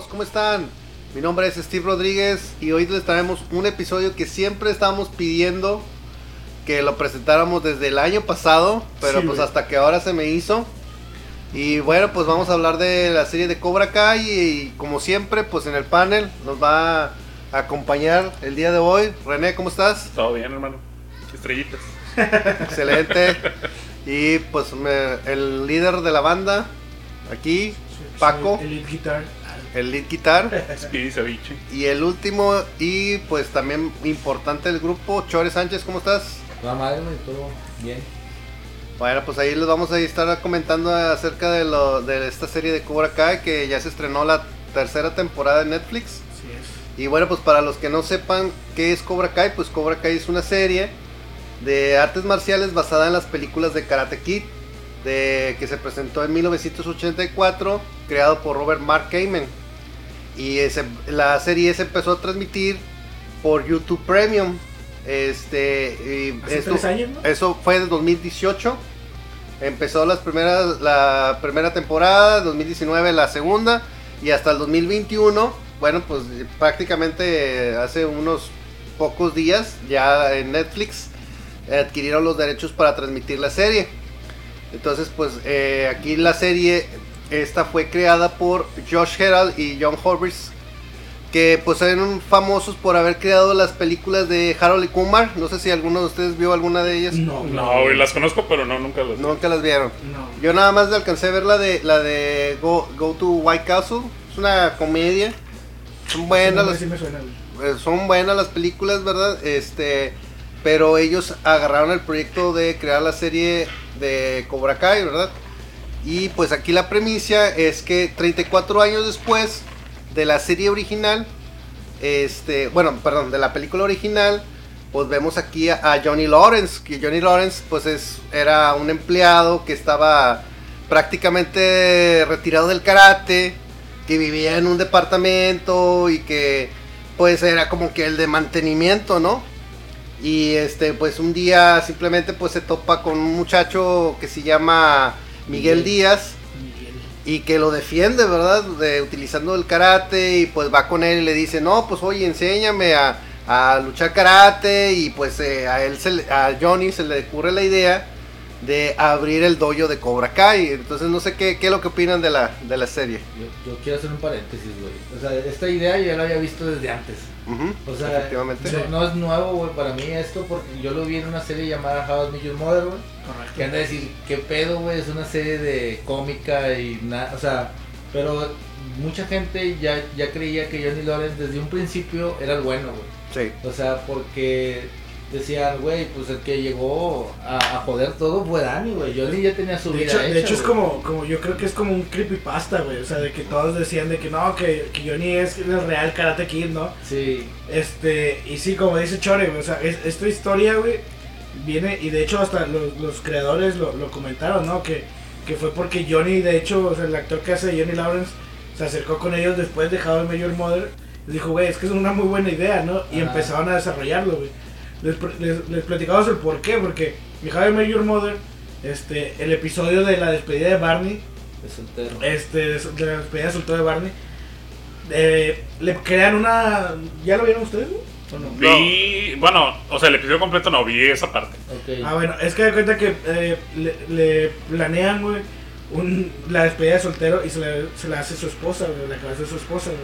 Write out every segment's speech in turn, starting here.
amigos? ¿Cómo están? Mi nombre es Steve Rodríguez y hoy les traemos un episodio que siempre estábamos pidiendo que lo presentáramos desde el año pasado, pero Sí, pues hasta que ahora se me hizo. Y bueno, pues vamos a hablar de la serie de Cobra Kai y, como siempre, pues en el panel nos va a acompañar el día de hoy. René, ¿cómo estás? Todo bien, hermano. Estrellitas. Excelente. Y pues me- el líder de la banda, aquí, Paco, El lead guitar. El lead guitar. Speedy Ceviche. Y el último, y pues también importante del grupo, Chore Sánchez, ¿cómo estás? La madre, todo bien. Bueno, pues ahí les vamos a estar comentando acerca de, lo, de esta serie de Cobra Kai que ya se estrenó la tercera temporada de Netflix. Así es. Y bueno, pues para los que no sepan qué es Cobra Kai, pues Cobra Kai es una serie de artes marciales basada en las películas de Karate Kid, de, que se presentó en 1984, creado por Robert Mark Kamen. Y ese- la serie se empezó a transmitir por YouTube Premium. Este, y Hace esto- tres años, ¿no? eso fue en 2018. Empezó las primeras, la primera temporada, 2019 la segunda y hasta el 2021. Bueno, pues prácticamente hace unos pocos días ya en Netflix adquirieron los derechos para transmitir la serie. Entonces, pues eh, aquí la serie esta fue creada por Josh Herald y John Horvitz, que pues eran famosos por haber creado las películas de Harold y Kumar. No sé si alguno de ustedes vio alguna de ellas. No, No, las conozco, pero no, nunca las. Nunca las vieron. No. Yo nada más alcancé a ver la de la de Go, Go to White Castle. Es una comedia. Son buenas Sí, las, sí eh, son buenas las películas, ¿verdad? Este, pero ellos agarraron el proyecto de crear la serie de Cobra Kai, ¿verdad? Y pues aquí la premisa es que 34 años después de la serie original, este, bueno, perdón, de la película original, pues vemos aquí a, a Johnny Lawrence, que Johnny Lawrence pues es, era un empleado que estaba prácticamente retirado del karate, que vivía en un departamento y que pues era como que el de mantenimiento, ¿no? Y este pues un día simplemente pues se topa con un muchacho que se llama Miguel. Díaz Miguel. y que lo defiende, ¿verdad? De, utilizando el karate y pues va con él y le dice, no, pues oye, enséñame a, a luchar karate y pues eh, a él, se le- a Johnny se le ocurre la idea de abrir el dojo de Cobra Kai. Entonces no sé qué, qué es lo que opinan de la, de la serie. Yo, yo quiero hacer un paréntesis, güey. O sea, esta idea yo ya la había visto desde antes. O sea, efectivamente. no, no es nuevo, güey, para mí esto, porque yo lo vi en una serie llamada How I Met Your Mother, güey. Correcto. Que anda a decir, ¿qué pedo, güey? Es una serie de cómica y nada, o sea, pero mucha gente ya, ya creía que Johnny Lawrence desde un principio era el bueno, güey. Sí. O sea, porque decían, güey, pues el que llegó a, a joder todo fue Danny, güey. Johnny ya tenía su De vida hecho, de hecho es como, como, yo creo que es como un creepypasta, güey. O sea, de que todos decían de que no, que, que Johnny es el real Karate Kid, ¿no? Sí, Este, y sí, como dice Chore, güey, o sea, es- esta historia, güey, viene, y de hecho hasta los, los creadores lo, lo comentaron, ¿no? Que, que fue porque Johnny, de hecho, o sea, el actor que hace Johnny Lawrence, se acercó con ellos después de How I Your Mother, y dijo, güey, es que es una muy buena idea, ¿no? Y Ajá. empezaron a desarrollarlo, güey. Les, les, les platicamos el por qué, porque en How I Met Your Mother, este, el episodio de la despedida de Barney, soltero. este, de la despedida de soltero de Barney, eh, le crean una... ¿Ya lo vieron ustedes? ¿O no? Vi. Bueno, o sea, el episodio completo no vi esa parte. Ah, bueno, es que de cuenta que eh, le, le planean, güey, un, la despedida de soltero y se la, se la hace su esposa, güey, la cabeza de su esposa, güey.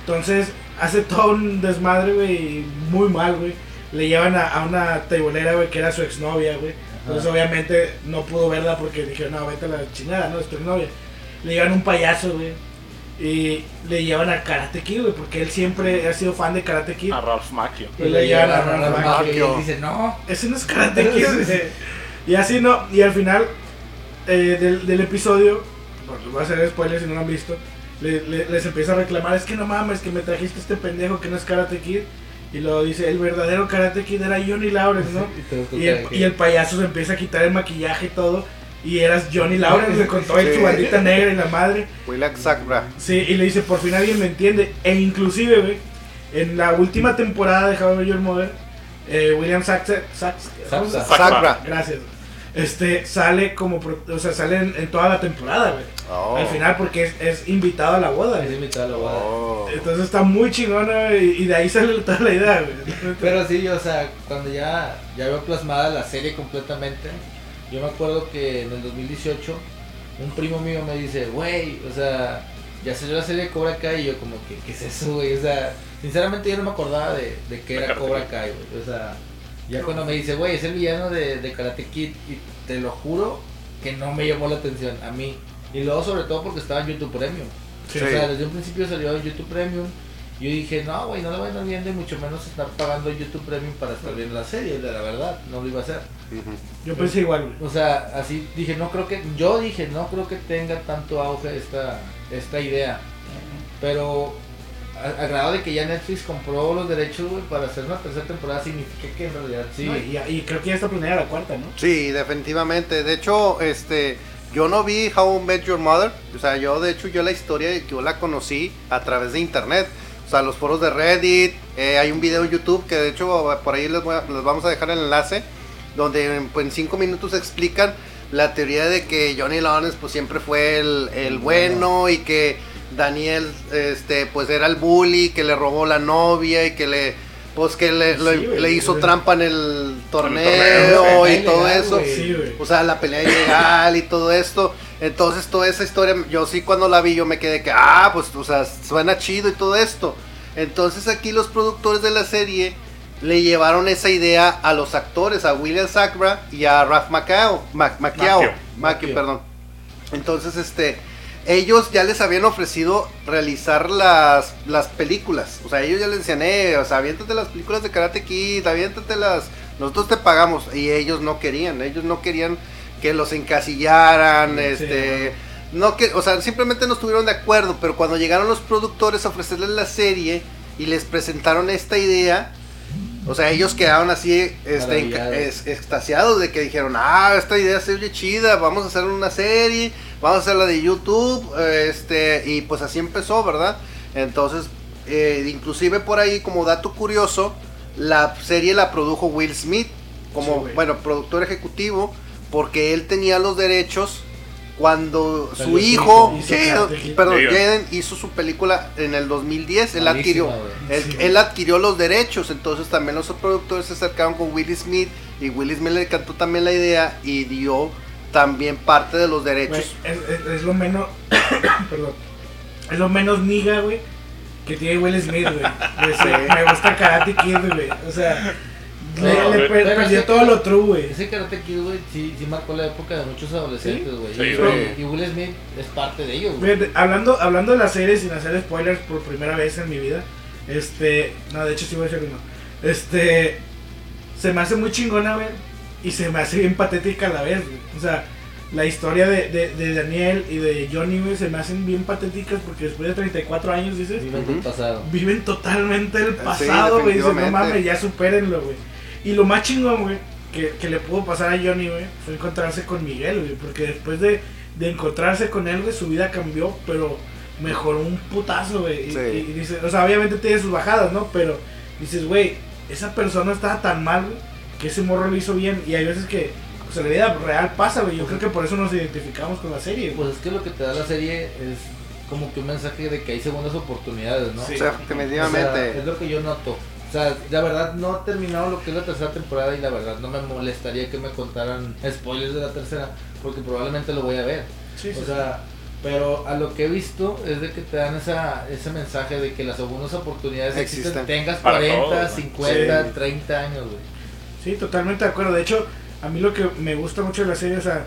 Entonces, hace todo un desmadre, güey, muy mal, güey. Le llevan a, a una teibolera, güey, que era su exnovia, güey. Entonces, obviamente, no pudo verla porque dijeron, no, vete a la chingada, ¿no? Es tu exnovia. Le llevan un payaso, güey. Y le llevan a Karate Kid, güey, porque él siempre ha sido fan de Karate Kid. A Ralph Macchio. Y le llevan a Ronald Macchio. Macchio y dice, no. Ese no es Karate Kid. y así no. Y al final eh, del, del episodio, bueno, les voy a hacer spoilers si no lo han visto, le- le- les empieza a reclamar, es que no mames, que me trajiste este pendejo que no es Karate Kid. Y luego dice, el verdadero Karate Kid era Johnny Lawrence, ¿no? Y Y el, y el payaso se empieza a quitar el maquillaje y todo. Y eras Johnny Lawrence, le contó ahí Sí. su bandita negra y la madre. Willax Sakra. Sí, y le dice, por fin alguien me entiende. E inclusive, güey, en la última temporada de How I Met Your Mother, eh, William Sakra. Gracias. Este, sale como, pro- o sea, sale en, en toda la temporada, güey. Oh. Al final porque es, es invitado a la boda, Es invitado a la boda. Oh. Entonces está muy chingona, güey, y de ahí sale toda la idea, güey. Pero sí, o sea, cuando ya, ya veo plasmada la serie completamente, yo me acuerdo que en el 2018 un primo mío me dice, güey, o sea, ya salió la serie de Cobra Kai y yo como que, ¿qué es eso, güey? O sea, sinceramente yo no me acordaba de, de qué era Cobra. Kai, güey. O sea, ya cuando me dice, güey, es el villano de, de Karate Kid y te lo juro que no me llamó la atención a mí. Y luego sobre todo porque estaba en YouTube Premium. Sí. O sea, desde un principio salió en YouTube Premium. Y yo dije, no, güey, no lo van a estar viendo y mucho menos estar pagando YouTube Premium para estar viendo la serie. La verdad, no lo iba a hacer. Yo pensé igual, güey. O sea, así dije, no creo que, yo dije, no creo que tenga tanto auge esta, esta idea. Pero a, a grado de que ya Netflix compró los derechos, güey, para hacer una tercera temporada, significa que en realidad sí. No, y, y creo que ya está planeada la cuarta, ¿no? Sí, definitivamente. De hecho, este, yo no vi How I Met Your Mother. O sea, yo de hecho yo la historia yo la conocí a través de internet. O sea, los foros de Reddit. eh, hay un video en YouTube que de hecho por ahí les, voy a- les vamos a dejar el enlace. Donde en, pues, en cinco minutos explican la teoría de que Johnny Lawrence pues siempre fue el, el bueno y que Daniel este pues era el bully que le robó la novia y que le pues que le, Sí, le- güey. le hizo trampa en el torneo, torneo. y todo eso. Sí. O sea, la pelea ilegal y todo esto. Entonces, toda esa historia, yo sí cuando la vi, yo me quedé que, ah, pues, o sea, suena chido y todo esto. Entonces, aquí los productores de la serie le llevaron esa idea a los actores, a William Sacra y a Ralph Macchio. Mac-. Macchio, Macchio. perdón. Entonces, este, ellos ya les habían ofrecido realizar las, las películas. O sea, ellos ya les decían, eh, o sea, aviéntate las películas de Karate Kid, aviéntate las, nosotros te pagamos. Y ellos no querían, ellos no querían que los encasillaran, Sí, este... No que, o sea, simplemente no estuvieron de acuerdo, pero cuando llegaron los productores a ofrecerles la serie y les presentaron esta idea, o sea, ellos quedaron así, este, es- extasiados de que dijeron, ah, esta idea se oye chida, vamos a hacer una serie, vamos a hacerla de YouTube, este, y pues así empezó, ¿verdad? Entonces, eh, inclusive por ahí, como dato curioso, la serie la produjo Will Smith, como, Sí, bueno, productor ejecutivo, porque él tenía los derechos cuando su Salió su hijo, hijo, hizo perdón, Jaden. Hizo su película en el 2010, él adquirió, él, Sí. él adquirió los derechos, entonces también los productores se acercaron con Will Smith y Will Smith le cantó también la idea y dio también parte de los derechos. es, es- es lo menos. perdón. Es lo menos niga, güey. Que tiene Will Smith, güey. Me gusta Karate Kid, güey. O sea. No, le, per- perdió sí- todo lo true, güey. Ese Karate Kid, güey, sí, sí marcó la época de muchos adolescentes, güey. Sí, y, y Will Smith es parte de ellos, güey. Hablando, hablando de la serie sin hacer spoilers por primera vez en mi vida. Este. No, de hecho sí voy a hacer uno. Este. Se me hace muy chingona, güey. Y se me hace bien patética a la vez, güey. O sea, la historia de, de, de Daniel y de Johnny, güey, se me hacen bien patéticas porque después de 34 años, dices. Viven del Ujú. pasado. viven totalmente el Sí, pasado, güey. Dicen, no definitivamente. mames, ya supérenlo, güey. Y lo más chingón, güey, que, que le pudo pasar a Johnny, güey, fue encontrarse con Miguel, güey. Porque después de, de encontrarse con él, güey, su vida cambió, pero mejoró un putazo, güey. Y, Sí. y- y dice, o sea, obviamente tiene sus bajadas, ¿no? Pero dices, güey, esa persona estaba tan mal, güey, que ese morro lo hizo bien. Y hay veces que, o sea, la vida real pasa, güey. Yo creo que por eso nos identificamos con la serie. Pues es que lo que te da la serie es como que un mensaje de que hay segundas oportunidades, ¿no? Sí. O sea, O sea, definitivamente. es lo que yo noto. O sea, la verdad no he terminado lo que es la tercera temporada y la verdad no me molestaría que me contaran spoilers de la tercera porque probablemente lo voy a ver. Sí, sí, O sea, pero a lo que he visto es de que te dan esa, ese mensaje de que las segundas oportunidades existen, Existen. tengas Para 40, todos, ¿no? 50, Sí. 30 años, güey. Sí, totalmente de acuerdo. De hecho, a mí lo que me gusta mucho de la serie, o sea,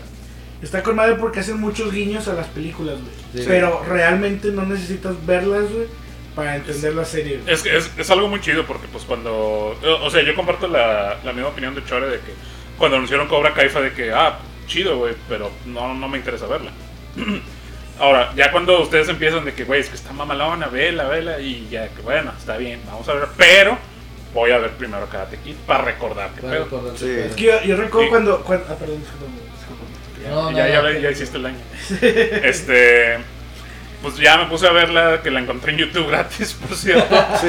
está con madre porque hacen muchos guiños a las películas, güey. Sí. Pero realmente no necesitas verlas, güey, para entender la serie. Es, que es, es algo muy chido porque pues cuando... O sea, yo comparto la, la misma opinión de Chore de que cuando anunciaron Cobra Kai fue de que, ah, chido, güey, pero no, no me interesa verla. Ahora, ya cuando ustedes empiezan de que, güey, es que está mamalona, vela, vela, y ya que, bueno, está bien, vamos a ver, pero voy a ver primero Karate Kid para recordar pedo. Sí. Es que yo, yo recuerdo Sí. cuando, cuando- Ah, perdón. No, ya, ya, no. ya hiciste el año. Este, pues ya me puse a verla, que la encontré en YouTube gratis, por cierto. Sí.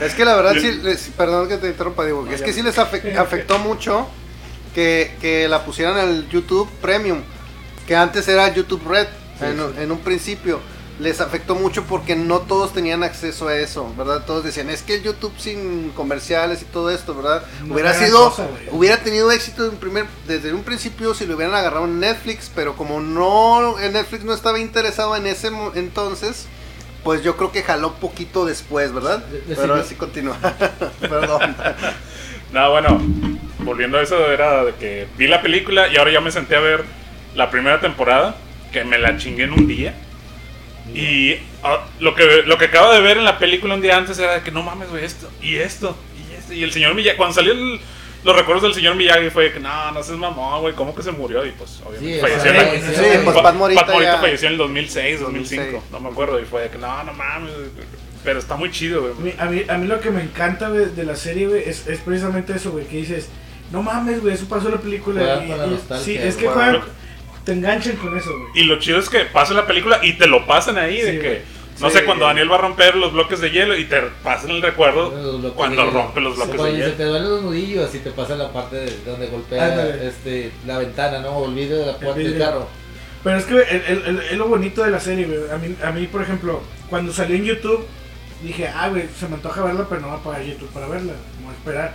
Es que la verdad sí, les- perdón que te interrumpa, digo, es que sí les afe- afectó mucho que, que la pusieran en el YouTube Premium, que antes era YouTube Red Sí, en, sí. en un principio. Les afectó mucho porque no todos tenían acceso a eso, ¿verdad? Todos decían, es que el YouTube sin comerciales y todo esto, ¿verdad? No hubiera era sido, cosa, hubiera tenido éxito en primer, desde un principio si lo hubieran agarrado en Netflix, pero como no, Netflix no estaba interesado en ese entonces, pues yo creo que jaló poquito después, ¿verdad? Pero así continúa. Perdón. No, bueno, volviendo a eso, era de que vi la película y ahora ya me senté a ver la primera temporada, que me la chingué en un día. Y ah, lo, que, lo que acabo de ver en la película un día antes era de que no mames, güey, esto, y esto, y esto. Y el señor Miyagi, cuando salió el- los recuerdos del señor Miyagi fue de que no, no seas mamón, güey, ¿cómo que se murió? Y pues, obviamente, Sí, falleció o en la- sí, sí, pues Pa- Pat Morita ya- falleció en el 2006, 2005, 2006. no me acuerdo. Y fue de que no, no mames, pero está muy chido, A güey. mí, a mí, a mí lo que me encanta güey, de la serie, güey, es, es precisamente eso, güey, que dices, no mames, güey, eso pasó en la película. Y- y- sí, es que juegan, te enganchan con eso, güey. Y lo chido es que pasa la película y te lo pasan ahí, de que, no Sí. sé, cuando Daniel va a romper los bloques de hielo y te pasan el recuerdo cuando hielo. rompe los bloques de Cuando se hielo. te duelen los nudillos y te pasa la parte de donde golpea Ándale. este, la ventana, ¿no? O el vidrio de la puerta del carro. Pero es que el- el- el- es lo bonito de la serie, güey. A mí, a mí, por ejemplo, cuando salió en YouTube, dije, ah, güey, se me antoja verla, pero no va a pagar YouTube para verla. Voy a esperar.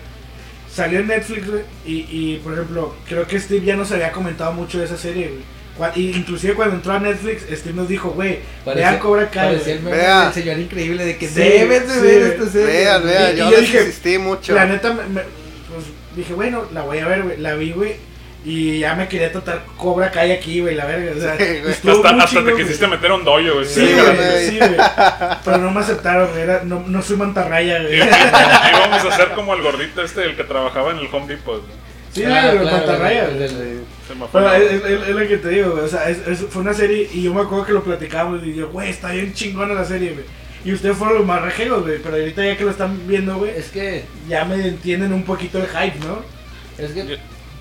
Salió en Netflix, y, y, por ejemplo, creo que Steve ya nos había comentado mucho de esa serie, güey. Inclusive cuando entró a Netflix, Steve nos dijo, güey, vean Cobra Kai, parecía el del señor increíble de que Sí, debes de sí, ver esta serie. Vean, vean, yo yo dije, insistí mucho. La neta, me- me- pues dije, bueno, la voy a ver, güey. La vi, güey. Y ya me quería tratar Cobra Kai aquí, güey, la verga. O sea, Sí, güey. estuvo Hasta, te güey. quisiste meter a un dojo, güey. Sí, Sí, güey, güey. sí, güey. Pero no me aceptaron, güey. Era, no, no soy mantarraya, Y- güey. y- Íbamos a hacer como el gordito este, el que trabajaba en el Home Depot. güey. Sí, Ah, güey, claro, mantarraya, el- güey. el- Sí. Se me fue Pero la- es, es- es lo que te digo, güey. O sea, es- es- fue una serie y yo me acuerdo que lo platicábamos y yo, güey, está bien chingona la serie, güey. Y ustedes fueron los más rejeros, güey. Pero ahorita ya que lo están viendo, güey, Es que, ya me entienden un poquito el hype, ¿no? es que, Yo-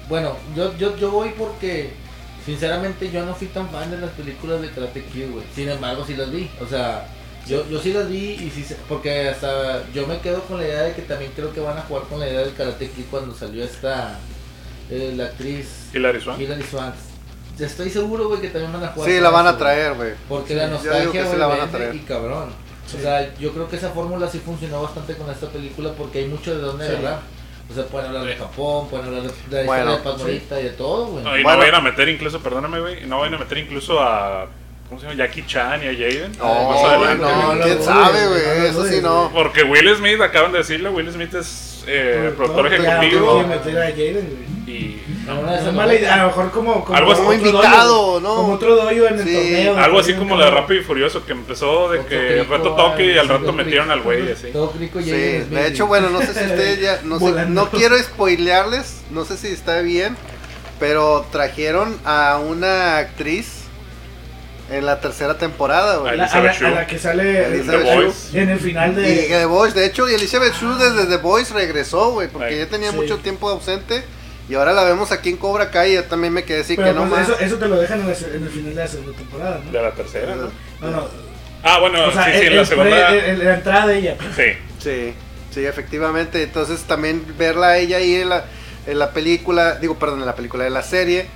bueno, yo, yo, yo voy porque, sinceramente, yo no fui tan fan de las películas de Karate Kid, güey. Sin embargo, sí las vi. O sea, yo, yo sí las vi y sí, porque hasta yo me quedo con la idea de que también creo que van a jugar con la idea del Karate Kid cuando salió esta, eh, la actriz Hilary Swank. Hilary Swank. Estoy seguro, güey, que también van a jugar Sí, con la van a eso, güey. traer, güey. Porque Sí, la nostalgia, que sí güey, la van a traer. y cabrón. Sí. O sea, yo creo que esa fórmula sí funcionó bastante con esta película porque hay mucho de dónde Sí. O sea, pueden hablar de. Japón, pueden hablar de, de la Bueno, historia de Paz Morita y de todo, güey. No, y Bueno. no vayan a meter incluso, perdóname, güey, no vayan a meter incluso a, ¿cómo se llama? Jackie Chan y a Jaden. No, más adelante. no, lo quién sabe, güey, no Eso sí no. Porque Will Smith, acaban de decirlo, Will Smith es eh, productor Ya, ejecutivo meter a Jaden, güey. y No, No es mala idea, a lo mejor como, como, Algo así Como otro invitado, doyo, ¿no? Como otro doyo en el Sí, torneo. algo así como la de Rápido y Furioso, que empezó de que crico, reto toque y al rato metieron al güey así. Sí, de hecho, bueno, no sé si ustedes ya, no sé, no quiero spoilearles, no sé si está bien, pero trajeron a una actriz en la tercera temporada, güey. A, la, a que sale Elizabeth The. Voice. en el final Y de... The Voice, de hecho, y Elizabeth Shue desde The Voice regresó, güey, porque ya tenía Sí. mucho tiempo ausente. Y ahora la vemos aquí en Cobra Kai y yo también me quedé así pero que no pues más. eso, eso te lo dejan en, la en el final de la segunda temporada, ¿no? De la tercera, ¿no? No, no. Ah, bueno, O sea, sí, sí, el- en la segunda. el- el- la entrada de ella. Sí. Sí, sí, efectivamente. Entonces también verla a ella ahí en la, en la película, digo, perdón, en la película de la serie,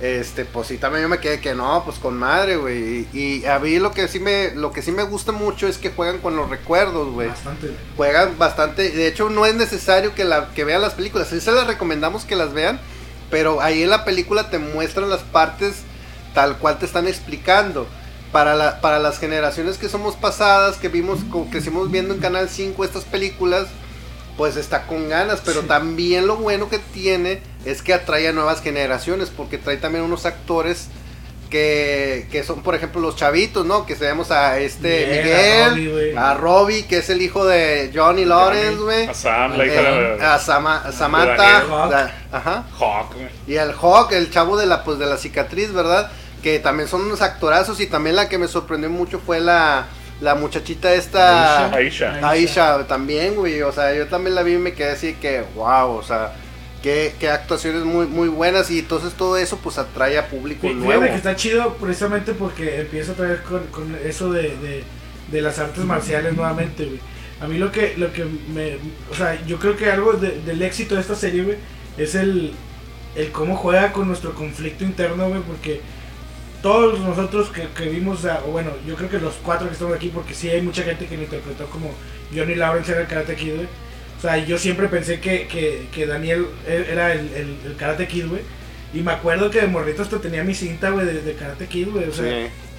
este, pues sí, también yo me quedé que no, pues con madre, güey. Y, y a mí lo que sí me, lo que sí me gusta mucho es que juegan con los recuerdos, güey. Bastante. Juegan bastante, de hecho no es necesario que, la, que vean las películas, sí se las recomendamos que las vean, pero ahí en la película te muestran las partes tal cual te están explicando. Para, la, para las generaciones que somos pasadas, que vimos, co- crecimos viendo en Canal 5 estas películas, pues está con ganas, pero Sí. también lo bueno que tiene es que atrae a nuevas generaciones, porque trae también unos actores que, que son, por ejemplo, los chavitos, ¿no? Que sabemos a este Miguel, Miguel, a Robbie, a Robbie, que es el hijo de Johnny Lawrence, güey. A Sam, la hija Eh, de. a Sama- a Samantha, Daniel. da- ajá, Hawk, güey. y al Hawk, el chavo de la pues de la cicatriz, ¿verdad? Que también son unos actorazos y también la que me sorprendió mucho fue la la muchachita esta Aisha. Aisha también, güey, o sea, yo también la vi y me quedé así que wow, o sea, qué, qué actuaciones muy muy buenas y entonces todo eso pues atrae a público Fí- nuevo. Fíjate que está chido precisamente porque empieza otra vez con, con eso de, de, de las artes marciales nuevamente, güey. A mí lo que, lo que me... O sea, yo creo que algo de- del éxito de esta serie, güey, es el, el cómo juega con nuestro conflicto interno, güey, porque todos nosotros que, que vimos, o, bueno, yo creo que los cuatro que estamos aquí, porque sí hay mucha gente que lo interpretó como Johnny Lawrence era el Karate Kid, güey. O sea, yo siempre pensé que, que, que Daniel e- era el, el, el Karate Kid, güey. Y me acuerdo que de morrito hasta tenía mi cinta, güey, de, de Karate Kid, güey. O sea,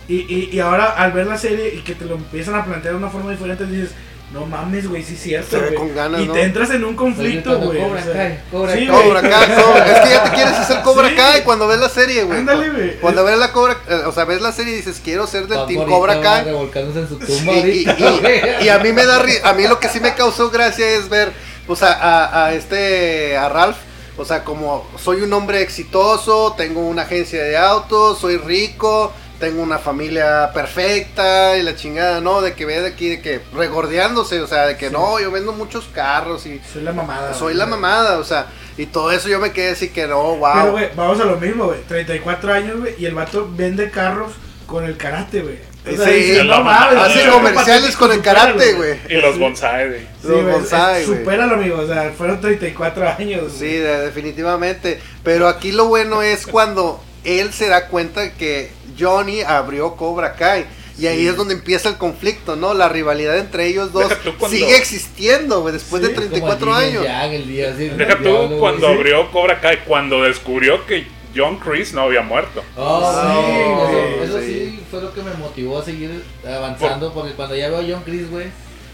Sí. y, y, y ahora al ver la serie y que te lo empiezan a plantear de una forma diferente, dices, no mames, güey, sí es cierto, Se ve güey. con ganas, y ¿no? te entras en un conflicto, güey. gritando, o sea, Cobra Kai, Cobra sí. Cobra Kai, Cobra- es que ya te quieres hacer Cobra Sí. Kai cuando ves la serie, güey. Ándale, güey. Cuando ves la Cobra, eh, o sea, ves la serie y dices, quiero ser del Team Cobra Kai. Revolcándose en su Sí, tumba y, ahorita, y- güey. y a mí me da ri- a mí lo que sí me causó gracia es ver pues a, a- a este a Ralph o sea como soy un hombre exitoso tengo una agencia de autos soy rico tengo una familia perfecta y la chingada no de que ve de aquí de que regordeándose o sea de que no yo vendo muchos carros y Soy la mamada. soy güey. la mamada o sea y todo eso yo me quedé así que no Pero, wow güey, vamos a lo mismo, güey. 34 años, güey, y el vato vende carros con el karate, güey. O sea, Sí, dices, la no mames. hace comerciales con el karate güey Y los bonsai, güey. Sí, Los güey, bonsai, güey. Supéralo, amigo. O sea, fueron 34 años. güey. Sí, de- definitivamente. Pero aquí lo bueno es cuando él se da cuenta que Johnny abrió Cobra Kai. Y ahí Sí. es donde empieza el conflicto, ¿no? La rivalidad entre ellos dos sigue existiendo, güey, después Sí, de como 34 Como el yin años. y yang, el día así, Deja el tú diablo, cuando güey. abrió Cobra Kai, cuando descubrió que John Chris no había muerto. Oh, Sí, sí, güey, eso, eso sí. sí fue lo que me motivó a seguir avanzando, porque cuando ya veo a John Chris, güey,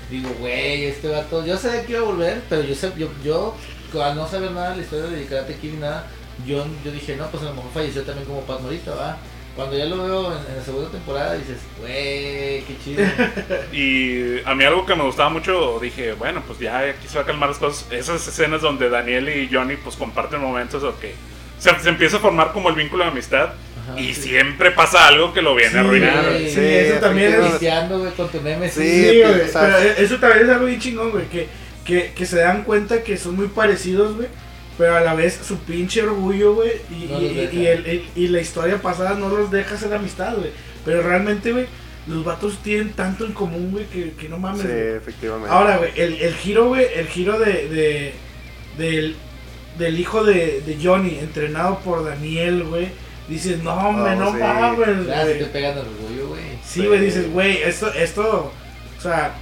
digo, güey, este vato, yo sabía que iba a volver, pero yo sé, yo, yo, al no saber nada de la historia de Karate Kid ni nada, yo, yo dije, no, pues a lo mejor falleció también como Pat Morita, va. Cuando ya lo veo en, en la segunda temporada, dices, güey, qué chido. Y a mí algo que me gustaba mucho, dije, bueno, pues ya aquí se va a calmar las cosas. Esas escenas donde Daniel y Johnny pues comparten momentos o que se, se empieza a formar como el vínculo de amistad. Ajá. y siempre pasa algo que lo viene a Sí, arruinar. güey. Sí, eso también es. güey, con tu Nemesis. Sí, Pero e- eso también es algo bien chingón, güey. Que, que, que se dan cuenta que son muy parecidos, güey. Pero a la vez su pinche orgullo, güey. Y, No y- y el- y la historia pasada no los deja hacer amistad, güey. Pero realmente, güey, los vatos tienen tanto en común, güey, que, que no mames. Sí, güey. efectivamente. Ahora, güey, el, el giro, güey, el giro de, de- del, del hijo de, de Johnny, entrenado por Daniel, güey. Dices, no, hombre, Oh, no sí. mames, te pegan orgullo, güey. Sí, güey, dices, güey, esto, esto, o sea,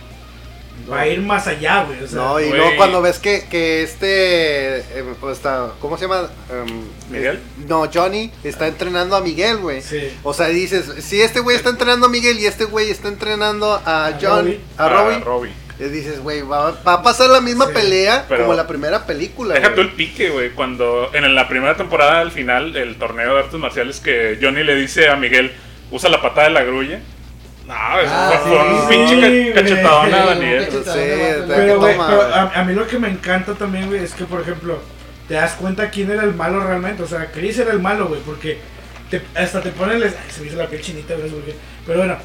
va a ir más allá, güey. O sea, no, y güey. luego cuando ves que, que este, eh, pues, está, ¿cómo se llama? Em, ¿Miguel? eh, no, Johnny está entrenando a Miguel, güey. sí. O sea, dices, si este güey está entrenando a Miguel y este güey está entrenando a A John, Robbie. a Robbie, Robbie. eh, dices, güey, va, va a pasar la misma Sí, pelea pero- como la primera película. Deja tú el pique, güey. Cuando en la primera temporada, al final, el torneo de artes marciales, que Johnny le dice a Miguel, usa la patada de la grulla. No, Ah, fue, sí, un sí, pinche cachetadón Sí, a Daniel. Sí. Pero, güey, pero a, a mí lo que me encanta también, güey, es que, por ejemplo, te das cuenta quién era el malo realmente. O sea, Chris era el malo, güey, porque te- hasta te ponen. la- Ay, se me hizo la piel chinita, güey, Pero bueno,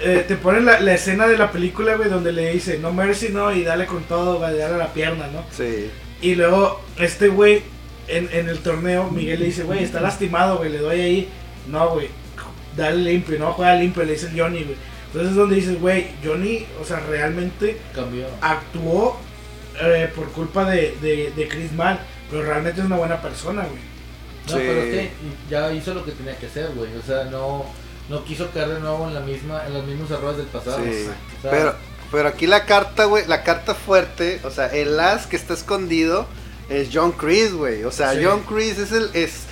eh, te ponen la, la escena de la película, güey, donde le dice, no mercy, no, y dale con todo, güey, dale a la pierna, ¿no? Sí. Y luego, este güey, en, en el torneo, Miguel le dice, güey, está lastimado, güey, le doy ahí. No, güey, dale limpio, no, juega limpio, le dice el Johnny, güey. Entonces es donde dices, güey, Johnny, o sea, realmente Cambió. actuó eh, por culpa de, de, de Chris Mal, pero realmente es una buena persona, güey. No, Sí. pero es que ya hizo lo que tenía que hacer, güey. O sea, no, no quiso caer de nuevo en la misma, en los mismos errores del pasado. Sí. O sea, Pero, pero aquí la carta, güey, la carta fuerte, o sea, el as que está escondido es John Chris, güey. O sea, Sí. John Chris es el es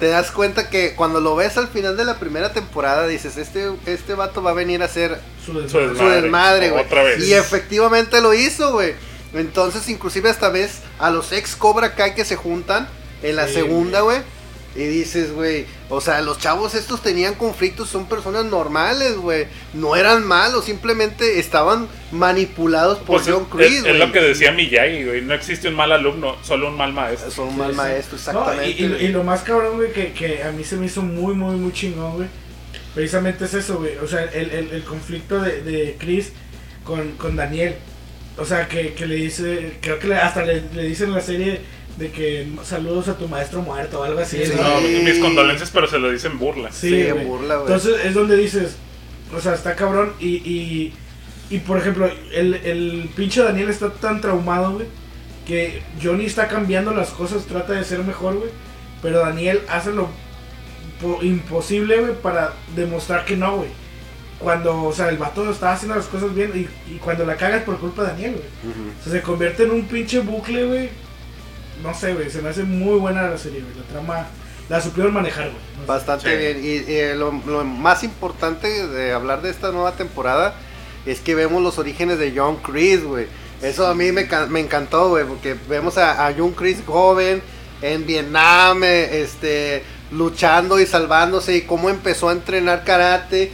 te das cuenta que cuando lo ves al final de la primera temporada dices, este este vato va a venir a ser Su desmadre. su desmadre, güey. otra vez. Y efectivamente lo hizo, güey. Entonces, inclusive esta vez a los ex Cobra Kai que se juntan en la Sí, segunda, güey. Y dices, güey, o sea, los chavos estos tenían conflictos, son personas normales, güey. No eran malos, simplemente estaban manipulados por Pues John es, Chris, es güey. lo que decía Miyagi, güey. No existe un mal alumno, solo un mal maestro. Son un mal sí. maestro, exactamente. y, y- güey. y lo más cabrón, güey, que, que a mí se me hizo muy, muy, muy chingón, güey. Precisamente es eso, güey. O sea, el, el, el conflicto de, de Chris con, con Daniel. O sea, que, que le dice, creo que le- hasta le, le dice en la serie de que saludos a tu maestro muerto o algo así. Sí. ¿no? No, mis condolencias, pero se lo dicen burla. Sí, Sí, güey. burla, güey. Entonces es donde dices, o sea, está cabrón y, y, y por ejemplo, el, el pinche Daniel está tan traumado, güey, que Johnny está cambiando las cosas, trata de ser mejor, güey, Pero Daniel hace lo po- imposible, güey, para demostrar que no, güey. Cuando, o sea, el vato estaba haciendo las cosas bien y, y cuando la cagas por culpa de Daniel, güey. O sea, se convierte en un pinche bucle, güey. No sé, güey, se me hace muy buena la serie, güey. La trama la supieron manejar, güey. No. Bastante bien. Y, y lo, lo más importante de hablar de esta nueva temporada es que vemos los orígenes de John Chris, güey. Eso a mí me, me encantó, güey, porque vemos a, a John Chris joven en Vietnam, eh, este, luchando y salvándose y cómo empezó a entrenar karate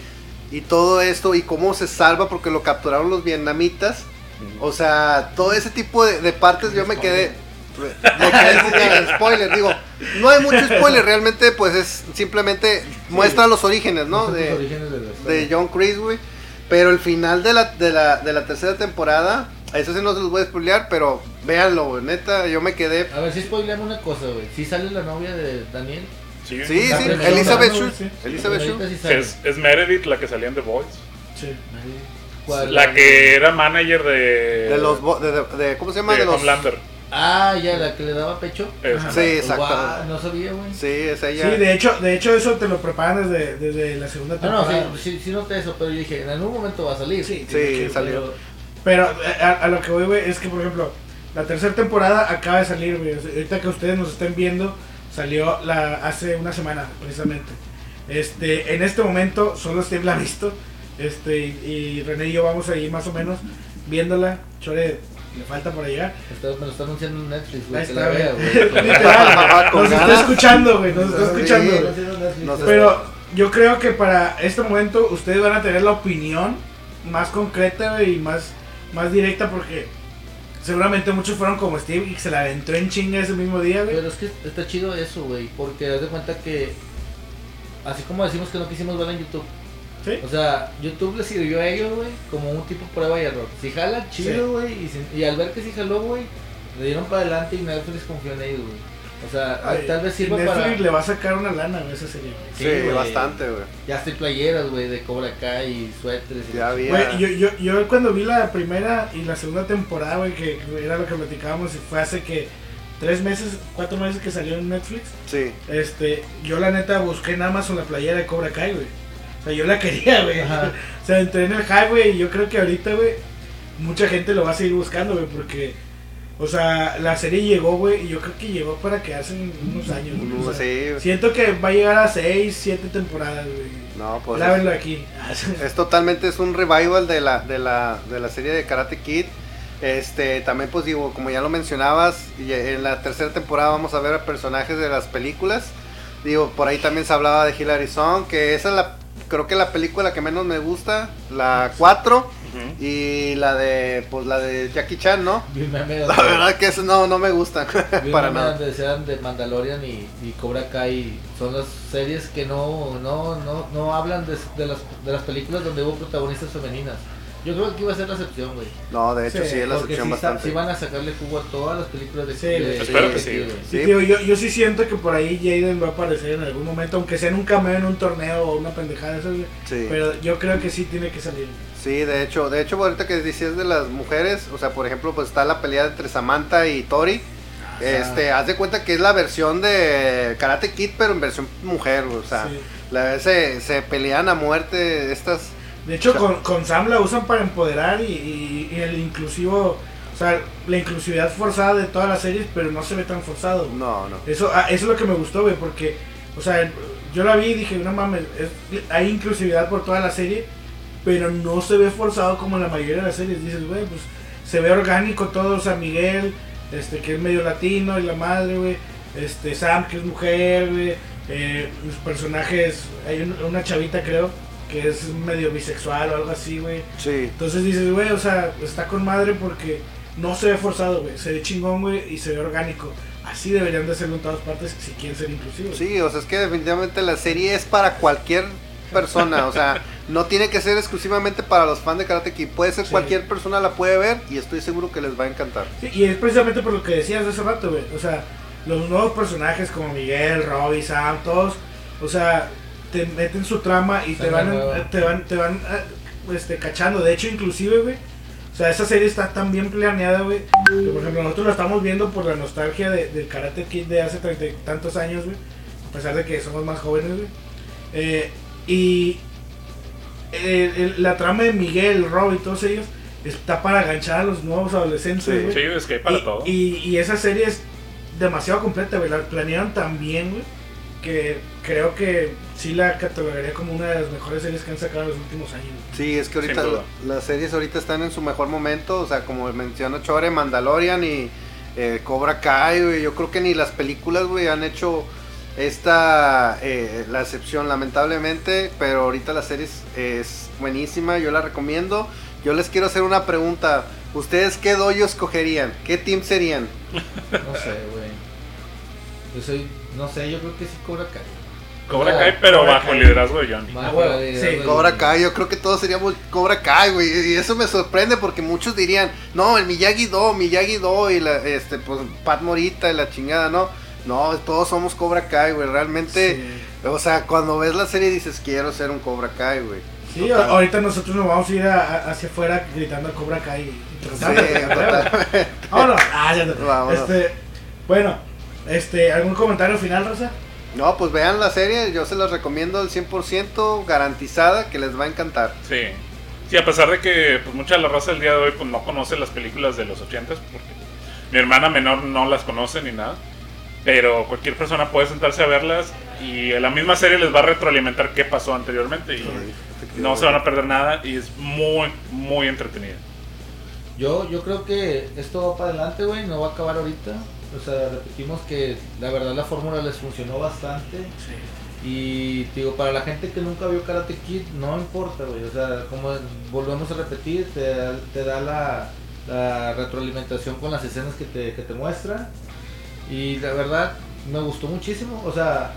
y todo esto y cómo se salva porque lo capturaron los vietnamitas. O sea, todo ese tipo de, de partes yo me quedé... Me quedé con el spoiler, digo, no hay mucho spoiler, realmente pues es simplemente muestra los orígenes, ¿no? Los De, orígenes de la historia. de John Chris, güey. Pero el final de la, de la, de la tercera temporada, eso sí no se los voy a spoilear, pero véanlo, güey, neta, yo me quedé... A ver, si spoileamos una cosa, güey. Si sale la novia de Daniel. Sí, Sí, Elizabeth. Shue, Sí. Elizabeth Shue. sí es, es Meredith la que salía en The Voice. Sí. ¿Cuál? La que era manager de. De los, bo- de, de- de- ¿cómo se llama? de De los... Homelander. Ah, ya, la que le daba pecho. Sí, exacto. No sabía, güey. Sí, es ella. Sí, de hecho, de hecho eso te lo preparan desde, desde la segunda Ah, no, temporada. sí, sí, sí noté eso, pero yo dije, en algún momento va a salir. Sí, Sí, salió. Pero eh, a, a lo que voy, güey, es que, por ejemplo, la tercera temporada acaba de salir, güey. Ahorita que ustedes nos estén viendo, salió la hace una semana, precisamente. Este, en este momento, solo Steve la ha visto. Este, y, y René y yo vamos a ir más o menos viéndola. Chore, le falta por allá. Está- me lo está anunciando en Netflix, güey. Ahí está, güey. nos está escuchando, güey. Nos está escuchando. Pero yo creo que para este momento ustedes van a tener la opinión más concreta y más, más directa porque seguramente muchos fueron como Steve y se la aventó en chinga ese mismo día, güey. Pero es que está chido eso, güey, porque haz de cuenta que, así como decimos que no quisimos verla en YouTube, ¿Sí? o sea, YouTube le sirvió a ellos, güey, como un tipo prueba y error. Si jala, chido, güey, y, si- y al ver que sí jaló, güey, le dieron para adelante y Netflix confió en ellos, güey. O sea, Ay, tal vez sirva Netflix para... le va a sacar una lana güey, esa serie. güey. Sí, Sí, güey. bastante, güey. Ya estoy playeras, güey, de Cobra Kai y suéteres. y Ya vi. Güey, yo, yo, yo cuando vi la primera y la segunda temporada, güey, que era lo que platicábamos y fue hace que tres meses, cuatro meses que salió en Netflix. Sí. Este, yo la neta busqué en Amazon la playera de Cobra Kai, güey. O sea, yo la quería, güey. Ajá. O sea, entré en el hype, güey, y yo creo que ahorita, güey, mucha gente lo va a seguir buscando, güey, porque, o sea, la serie llegó, güey, y yo creo que llegó para quedarse en unos años, güey. O sea, Sí. Siento que va a llegar a seis, siete temporadas, güey. No, pues. Grábenlo aquí. Es totalmente es un revival de la, de la, de la serie de Karate Kid. Este, también pues digo, como ya lo mencionabas, en la tercera temporada vamos a ver a personajes de las películas. Digo, por ahí también se hablaba de Hilary Song, que esa es la, creo que la película que menos me gusta, la 4, Ujú. y la de, pues la de Jackie Chan, ¿no? La verdad que eso no, no me gusta, para nada. decían de Mandalorian y, y Cobra Kai son las series que no, no, no, no hablan de, de las, de las películas donde hubo protagonistas femeninas. Yo creo que aquí va a ser la excepción, güey. No, de hecho Sí, sí, es la excepción sí, bastante. sí van a sacarle jugo a todas las películas de Sí, de- Espero de- que sí. Sí, Sí. tío, yo, yo sí siento que por ahí Jaden va a aparecer en algún momento, aunque sea en un cameo en un torneo o una pendejada güey. Sí. Pero yo creo que sí tiene que salir. Sí, de hecho, de hecho ahorita que decías de las mujeres, o sea, por ejemplo, pues está la pelea entre Samantha y Tori. Este, haz de cuenta que es la versión de Karate Kid, pero en versión mujer, o sea, Sí. la, se, se pelean a muerte estas. De hecho, O sea- con, con Sam la usan para empoderar y, y- y el inclusivo, o sea, la inclusividad forzada de todas las series, pero no se ve tan forzado. No, no. Eso, ah, eso es lo que me gustó, güey, porque, o sea, yo la vi y dije, no mames, es- hay inclusividad por toda la serie, pero no se ve forzado como en la mayoría de las series. Dices, güey, pues se ve orgánico todo, o sea, Miguel, este, que es medio latino, y la madre, güey, este, Sam, que es mujer, güey, eh, los personajes, hay un- una chavita, creo, que es medio bisexual o algo así, güey. Sí. Entonces dices, güey, o sea, está con madre porque no se ve forzado, güey. Se ve chingón, güey, y se ve orgánico. Así deberían de serlo en todas partes si quieren ser inclusivos. Sí, o sea, es que definitivamente la serie es para cualquier persona, o sea, no tiene que ser exclusivamente para los fans de Karate Kid, puede ser Sí. cualquier persona la puede ver y estoy seguro que les va a encantar. Sí, y es precisamente por lo que decías hace rato, güey. O sea, los nuevos personajes como Miguel, Robbie, Sam, todos, o sea, te meten su trama y te van, te van, te van, eh, este, cachando. De hecho, inclusive, güey, o sea, esa serie está tan bien planeada, güey. Que por ejemplo, nosotros la estamos viendo por la nostalgia de, del Karate Kid de hace treinta y tantos años, güey. A pesar de que somos más jóvenes, güey. Eh, y el- el- la trama de Miguel, Rob y todos ellos está para enganchar a los nuevos adolescentes, Sí. güey. Sí, es que hay para y, todo. Y, y esa serie es demasiado completa, güey. La planearon tan bien, güey. Que creo que sí la catalogaría como una de las mejores series que han sacado en los últimos años. Sí, es que ahorita las series ahorita están en su mejor momento, o sea, como menciona Chore, Mandalorian y eh, Cobra Kai, güey, yo creo que ni las películas, güey, han hecho esta, eh, la excepción lamentablemente, pero ahorita la serie es, es buenísima, yo la recomiendo. Yo les quiero hacer una pregunta, ¿ustedes qué doyo escogerían? ¿Qué team serían? No sé, güey. Yo soy, no sé, yo creo que sí Cobra Kai. Cobra Ah, Kai, pero Cobra bajo Kai. el liderazgo de Johnny. Bajo bueno, liderazgo sí, de- Cobra Kai, yo creo que todos seríamos Cobra Kai, güey. Y eso me sorprende porque muchos dirían, no, el Miyagi-Do, Miyagi-Do y la, este, pues, Pat Morita y la chingada, ¿no? No, todos somos Cobra Kai, güey. Realmente, Sí. o sea, cuando ves la serie dices, quiero ser un Cobra Kai, güey. Sí, Total. ahorita nosotros nos vamos a ir a- a- hacia afuera gritando Cobra Kai. y Sí, tratando- total. Vámonos. Ah, ya no. Vámonos. Este, bueno, este, ¿algún comentario final, Rosa? No, pues vean la serie, yo se las recomiendo al 100%, garantizada, que les va a encantar. Sí. Sí, a pesar de que pues, mucha de la raza del día de hoy pues, no conoce las películas de los 80 porque mi hermana menor no las conoce ni nada. Pero cualquier persona puede sentarse a verlas y la misma serie les va a retroalimentar qué pasó anteriormente y no se van a perder nada y es muy, muy entretenida. Yo, yo creo que esto va para adelante, güey, no va a acabar ahorita. O sea, repetimos que la verdad la fórmula les funcionó bastante. Y te digo, para la gente que nunca vio Karate Kid, no importa, güey. O sea, como volvemos a repetir, te, da- te da la, la retroalimentación con las escenas que te, que te muestra. Y la verdad, me gustó muchísimo. O sea,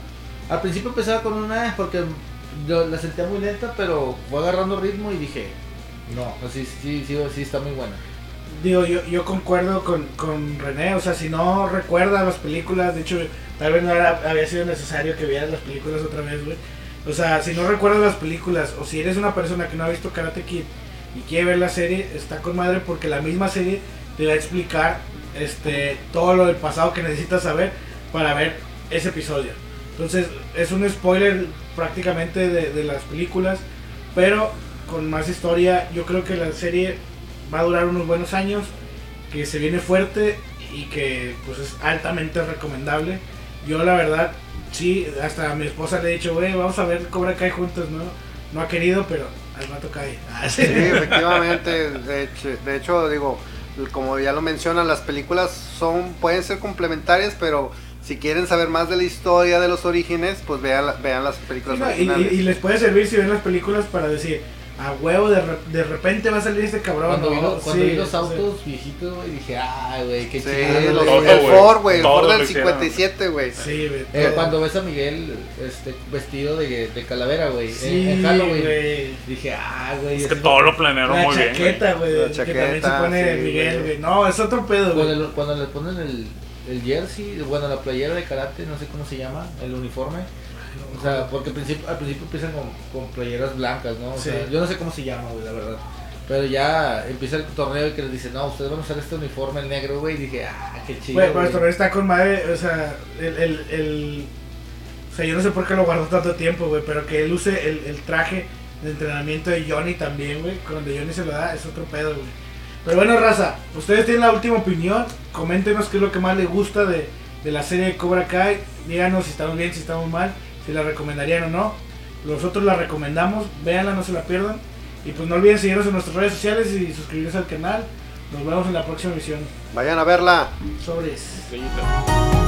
al principio empezaba con una porque yo la sentía muy lenta, pero fue agarrando ritmo y dije, no, sí, sí, sí, sí está muy buena. Digo, yo, yo concuerdo con, con René, o sea, si no recuerda las películas, de hecho, tal vez no era- había sido necesario que vieras las películas otra vez, güey. O sea, si no recuerdas las películas, o si eres una persona que no ha visto Karate Kid y quiere ver la serie, está con madre porque la misma serie te va a explicar este, todo lo del pasado que necesitas saber para ver ese episodio. Entonces, es un spoiler prácticamente de, de las películas, pero con más historia, yo creo que la serie va a durar unos buenos años, que se viene fuerte y que pues es altamente recomendable. Yo la verdad, sí, hasta a mi esposa le he dicho, güey, vamos a ver Cobra Kai juntos, ¿no? No ha querido, pero al rato cae. Ah, sí. Sí, efectivamente. De hecho, de hecho, digo, como ya lo mencionan, las películas son pueden ser complementarias, pero si quieren saber más de la historia, de los orígenes, pues vean, vean las películas y, originales. y- y les puede servir si ven las películas para decir, a huevo, de, re- de repente va a salir este cabrón. Cuando, ¿no? vi, lo- cuando Sí, vi los sí. autos viejitos, güey, dije, ay, güey, qué Sí, chido. el. Ford, güey, el Ford del hicieron. 57, güey. Sí, güey. Eh, cuando ves a Miguel este, vestido de, de calavera, güey, Sí, en Halloween, güey. dije, ah, güey. Es que todo lo planearon La muy bien. güey. chaqueta, güey, La que también se pone sí, Miguel, güey. güey. No, es otro pedo, güey. Cuando, cuando le ponen el, el jersey, bueno, la playera de karate, no sé cómo se llama, el uniforme. O sea, porque al principio, al principio empiezan con, con playeras blancas, ¿no? O Sí. sea, yo no sé cómo se llama, güey, la verdad. Pero ya empieza el torneo y que les dicen, no, ustedes van a usar este uniforme el negro, güey. Y dije, ah, qué chido. Güey, pero güey". esto también está con madre, o sea, el, el, el- O sea, yo no sé por qué lo guardó tanto tiempo, güey, pero que él use el, el traje de entrenamiento de Johnny también, güey. Cuando Johnny se lo da, es otro pedo, güey. Pero bueno, raza, ustedes tienen la última opinión. Coméntenos qué es lo que más les gusta de, de la serie de Cobra Kai. Díganos si estamos bien, si estamos mal, si la recomendarían o no. Nosotros la recomendamos, véanla, no se la pierdan. Y pues no olviden seguirnos en nuestras redes sociales y suscribirse al canal. Nos vemos en la próxima emisión. Vayan a verla. Sobres. Estrellita.